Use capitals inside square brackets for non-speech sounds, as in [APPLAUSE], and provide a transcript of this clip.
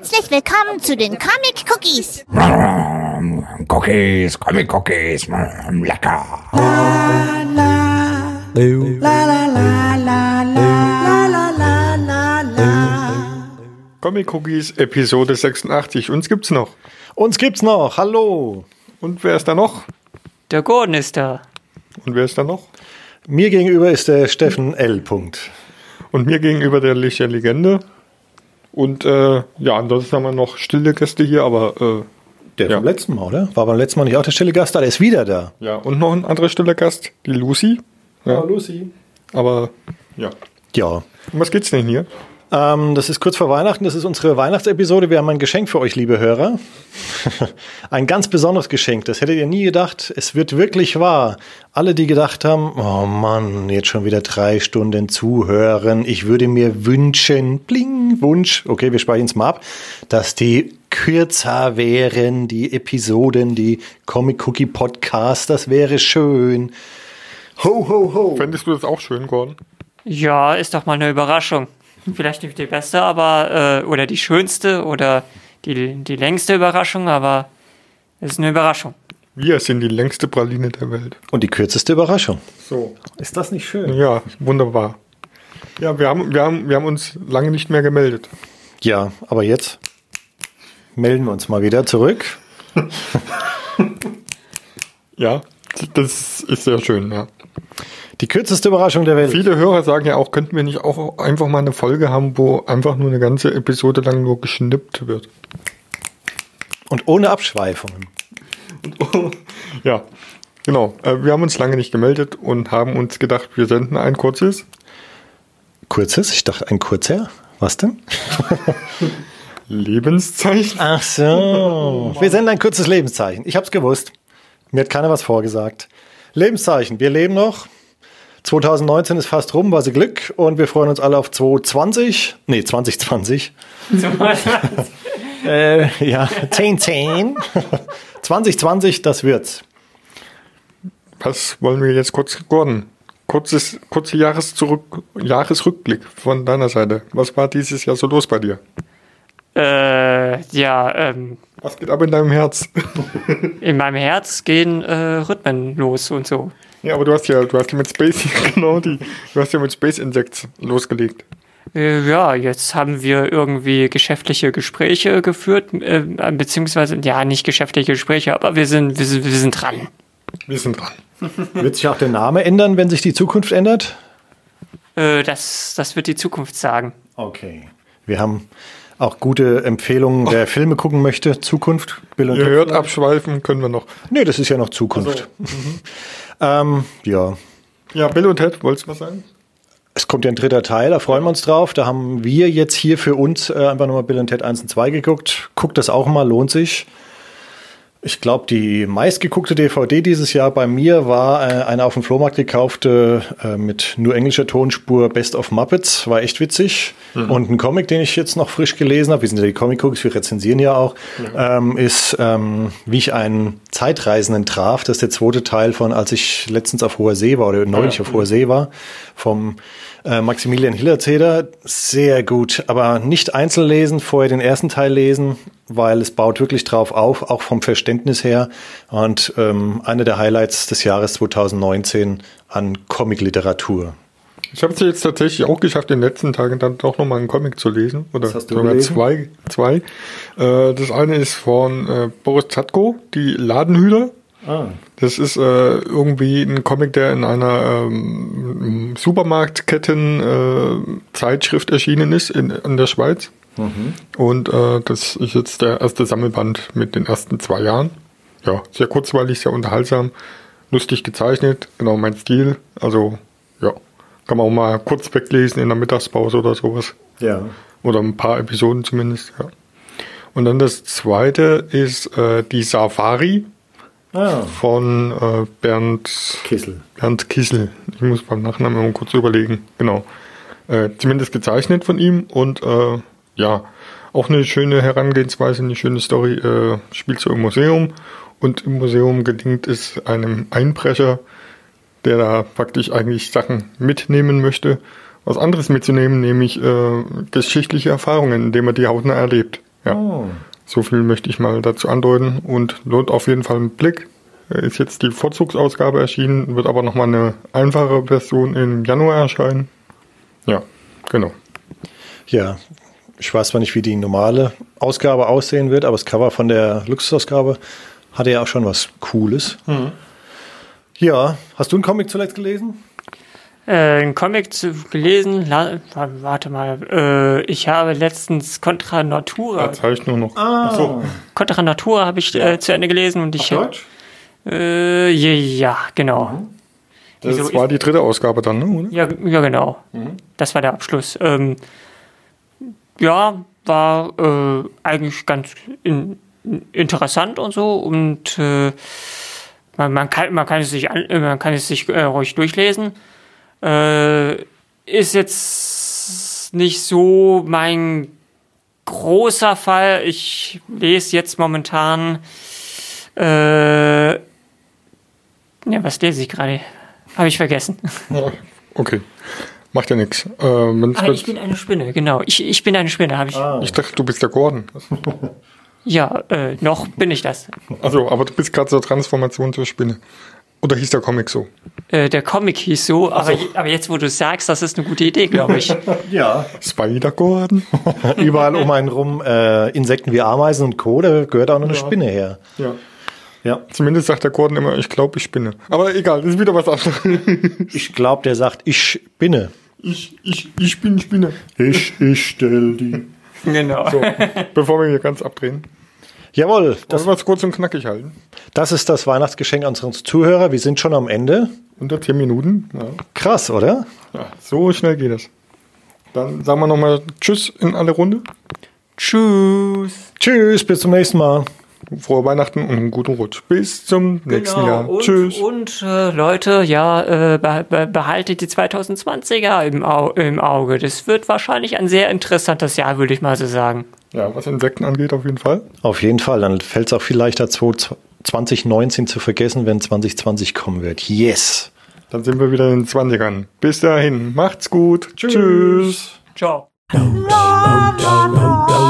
Herzlich willkommen zu den Comic Cookies. Cookies, Comic Cookies, mm, lecker. Comic Cookies Episode 86. Uns gibt's noch. Uns gibt's noch. Hallo. Und wer ist da noch? Der Gordon ist da. Und wer ist da noch? Mir gegenüber ist der Steffen L. Punkt. Und mir gegenüber der Licht der Legende. Und äh, ja, ansonsten haben wir noch stille Gäste hier, aber äh, Der Ja. vom letzten Mal, oder? War beim letzten Mal nicht auch der stille Gast da? Der ist wieder da. ja, und noch ein anderer stiller Gast, die Lucy. Ja, Lucy. aber ja. Ja. Um was geht's denn hier? Ähm, das ist kurz vor Weihnachten. Das ist unsere Weihnachtsepisode. Wir haben ein Geschenk für euch, liebe Hörer. [LAUGHS] ein ganz besonderes Geschenk. Das hättet ihr nie gedacht. Es wird wirklich wahr. Alle, die gedacht haben, oh Mann, jetzt schon wieder drei Stunden zuhören. Ich würde mir wünschen, bling, Wunsch. Okay, wir speichern es mal ab, dass die kürzer wären, die Episoden, die Comic Cookie Podcast. Das wäre schön. Ho, ho, ho. Fändest du das auch schön, Gordon? Ja, ist doch mal eine Überraschung. Vielleicht nicht die beste, aber äh, oder die schönste oder die, die längste Überraschung, aber es ist eine Überraschung. Wir sind die längste Praline der Welt. Und die kürzeste Überraschung. So. Ist das nicht schön? Ja, wunderbar. Ja, wir haben, wir haben, wir haben uns lange nicht mehr gemeldet. Ja, aber jetzt melden wir uns mal wieder zurück. [LAUGHS] Ja, das ist sehr schön, ja. Die kürzeste Überraschung der Welt. Viele Hörer sagen ja auch, könnten wir nicht auch einfach mal eine Folge haben, wo einfach nur eine ganze Episode lang nur geschnippt wird. Und ohne Abschweifungen. [LAUGHS] Ja, genau. Äh, Wir haben uns lange nicht gemeldet und haben uns gedacht, wir senden ein kurzes Kurzes? Ich dachte ein kurzer. Was denn? [LAUGHS] Lebenszeichen. Ach so. Wir senden ein kurzes Lebenszeichen. Ich hab's gewusst. Mir hat keiner was vorgesagt. Lebenszeichen. Wir leben noch. 2019 ist fast rum, war sie Glück. Und wir freuen uns alle auf 2020. Nee, 2020. [LAUGHS] Äh, ja, 10, 10. 2020, das wird's. Was wollen wir jetzt kurz, Gordon? Kurzes, kurze Jahreszurück, Jahresrückblick von deiner Seite. Was war dieses Jahr so los bei dir? Äh, ja, ähm, Was geht ab in deinem Herz? [LAUGHS] in meinem Herz gehen äh, Rhythmen los und so. ja, aber du hast ja, du hast ja mit Space, [LAUGHS] genau, die, du hast ja mit Space Insects losgelegt. Äh, ja, jetzt haben wir irgendwie geschäftliche Gespräche geführt, äh, beziehungsweise, ja, nicht geschäftliche Gespräche, aber wir sind, wir sind, wir sind dran. Wir sind dran. Wird sich auch der Name ändern, wenn sich die Zukunft ändert? Äh, das, das wird die Zukunft sagen. Okay. Wir haben auch gute Empfehlungen, wer Filme gucken möchte. Zukunft. Bill und Ihr Ted hört, abschweifen können wir noch. Nee, das ist ja noch Zukunft. [LAUGHS] ähm, ja. Ja, Bill und Ted, wolltest du was sagen? Es kommt ja ein dritter Teil, da freuen wir uns drauf. Da haben wir jetzt hier für uns äh, einfach nochmal Bill und Ted 1 und 2 geguckt. Guckt das auch mal, lohnt sich. Ich glaube, die meistgeguckte DVD dieses Jahr bei mir war äh, eine auf dem Flohmarkt gekaufte äh, mit nur englischer Tonspur Best of Muppets. War echt witzig. Und ein Comic, den ich jetzt noch frisch gelesen habe, wir sind ja die Comic-Cookies, wir rezensieren ja auch, ähm, ist, ähm, wie ich einen Zeitreisenden traf. Das ist der zweite Teil von, als ich letztens auf hoher See war oder neulich auf hoher See war, vom äh, Maximilian Hillerzeder. Sehr gut, aber nicht einzeln lesen, vorher den ersten Teil lesen, weil es baut wirklich drauf auf, auch vom Verständnis her. Und ähm, eine der Highlights des Jahres 2019 an Comicliteratur. Ich habe es jetzt tatsächlich auch geschafft, in den letzten Tagen dann doch nochmal einen Comic zu lesen. Oder Was hast du sogar gelesen? zwei. zwei. Äh, das eine ist von äh, Boris Zatko, die Ladenhüter. Ah. Das ist äh, irgendwie ein Comic, der in einer ähm, Supermarktketten äh, erschienen ist in, in der Schweiz. Und äh, das ist jetzt der erste Sammelband mit den ersten zwei Jahren. Ja, sehr kurzweilig, sehr unterhaltsam, lustig gezeichnet, genau mein Stil. Also ja, kann man auch mal kurz weglesen in der Mittagspause oder sowas. Ja. Oder ein paar Episoden zumindest, ja. Und dann das zweite ist äh, die Safari Ah, von äh, Bernd, Kissel. Bernd Kissel. Ich muss beim Nachnamen mal kurz überlegen. Genau. Äh, zumindest gezeichnet von ihm und äh, ja, auch eine schöne Herangehensweise, eine schöne Story. Äh, spielt so im Museum und im Museum gelingt es einem Einbrecher, der da praktisch eigentlich Sachen mitnehmen möchte, was anderes mitzunehmen, nämlich äh, geschichtliche Erfahrungen, indem er die hautnah erlebt. Ja. So viel möchte ich mal dazu andeuten und lohnt auf jeden Fall einen Blick. Äh, Ist jetzt die Vorzugsausgabe erschienen, wird aber nochmal eine einfache Version im Januar erscheinen. Ja, genau. Ja, ich weiß zwar nicht, wie die normale Ausgabe aussehen wird, aber das Cover von der Luxusausgabe hatte ja auch schon was Cooles. Ja, hast du einen Comic zuletzt gelesen? Äh, ein Comic zu, gelesen, la, wa- warte mal, äh, ich habe letztens Contra Natura, Da zeige ich nur noch. Achso, Contra Natura habe ich äh, zu Ende gelesen und ich, äh, ja, ja, genau. das Wieso war die dritte Ausgabe dann, ne? oder? Ja, ja genau. Das war der Abschluss. Ähm, ja, war äh, eigentlich ganz in, interessant und so und äh, man, man, kann, man kann es sich an, äh, man kann es sich äh, ruhig durchlesen. Äh, ist jetzt nicht so mein großer Fall. Ich lese jetzt momentan äh, ja, was lese ich gerade? Habe ich vergessen. Ja, Okay, macht ja nichts. Äh, Ah, ich bin eine Spinne, genau. Ich, ich bin eine Spinne, habe ich. ich dachte, du bist der Gordon. [LAUGHS] Ja, äh, noch bin ich das. Also, aber du bist gerade zur Transformation zur Spinne. Oder hieß der Comic so? Äh, der Comic hieß so, aber, je- aber jetzt, wo du es sagst, das ist eine gute Idee, glaube ich. [LAUGHS] Ja. Spider Gordon? [LAUGHS] Überall um einen rum äh, Insekten wie Ameisen und Co., da gehört auch noch eine Spinne her. ja. Ja. Zumindest sagt der Gordon immer, ich glaube, ich spinne. Aber egal, das ist wieder was anderes. [LAUGHS] Ich glaube, der sagt, ich spinne. Ich, ich, ich bin Spinne. Ich, ich stell die. genau. So, bevor wir hier ganz abdrehen. Jawohl, Das das, wir es kurz und knackig halten. das ist das Weihnachtsgeschenk an unsere Zuhörer. Wir sind schon am Ende. Unter 10 Minuten. Ja. Krass, oder? ja, so schnell geht das. Dann sagen wir nochmal Tschüss in alle Runde. Tschüss. Tschüss, bis zum nächsten Mal. Frohe Weihnachten und einen guten Rutsch. Bis zum nächsten Jahr. Genau. Und, Tschüss. Und äh, Leute, ja, äh, be be behaltet die 2020er im, Au im Auge. Das wird wahrscheinlich ein sehr interessantes Jahr, würde ich mal so sagen. Ja, was Insekten angeht, auf jeden Fall. Auf jeden Fall, dann fällt es auch viel leichter, 2019 zu vergessen, wenn 2020 kommen wird. Yes. Dann sind wir wieder in den 20ern. Bis dahin. Macht's gut. Tschüss. Ciao. La, la.